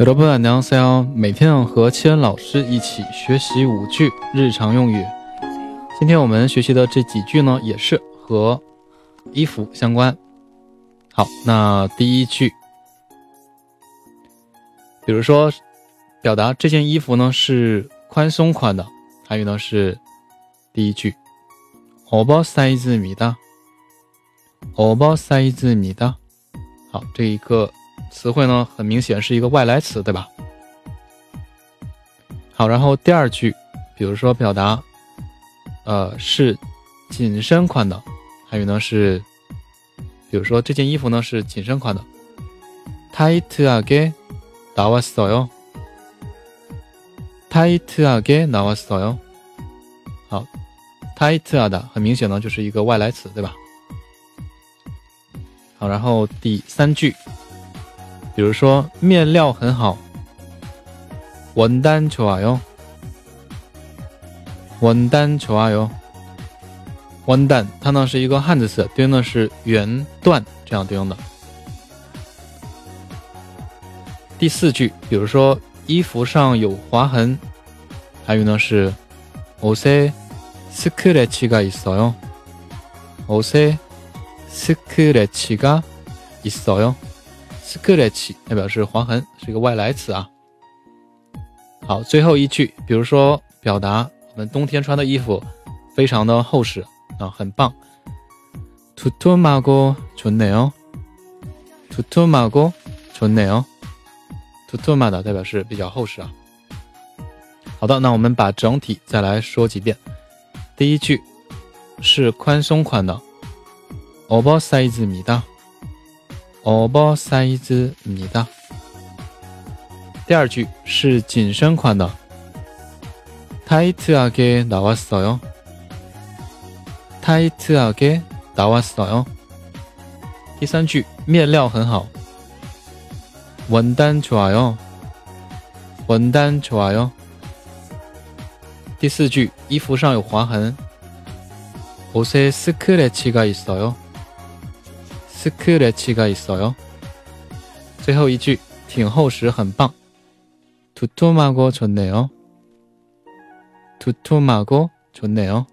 여러분안녕하세요。每天和千老师一起学习五句日常用语。今天我们学习的这几句呢，也是和衣服相关。好，那第一句，比如说表达这件衣服呢是宽松款的，还有呢是第一句오버사이즈입니다，오버사이즈입니다。好，这一个。 词汇呢，很明显是一个外来词，对吧？好，然后第二句，比如说表達，呃，是紧身款的，还有呢是，比如说这件衣服呢是紧身款的，タイト하게나왔어 요。 タイト하게나왔어 요。 好，タイト的很明显呢就是一个外来词，对吧？好，然后第三句。 比如说面料很好，文丹좋아 요， 文丹좋아 요， 文丹它呢是一个汉字词，对应的是圆段这样对应的。第四句，比如说衣服上有划痕，还有呢是옷에스크래치가있어 요， 옷에스크래치가있어 요。 scratch 代表是划痕，是一个外来词啊。好，最后一句，比如说表达我们冬天穿的衣服非常的厚实啊，很棒。투투마고좋네 요， 투투마고좋네 요， 투투마的代表是比较厚实啊。好的，那我们把整体再来说几遍。第一句是宽松款的，oversize 입니 다。 oversize 입니 다。 第二句是紧身款的，tight 하게나왔어 요。 tight 하게나왔어 요。 第三句面料很好，원단좋아 요。 원단좋아 요。 第四句衣服上有划痕，옷에스크래치가있어 요。 스크래치가있어 요。 最后一句挺厚实，很棒。투투마고좋네 요。 투투마고좋네 요。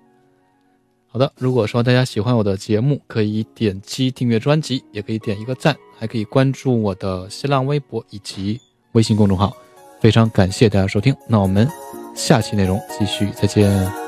好的，如果说大家喜欢我的节目，可以点击订阅专辑，也可以点一个赞，还可以关注我的新浪微博以及微信公众号。非常感谢大家收听，那我们下期内容继续，再见。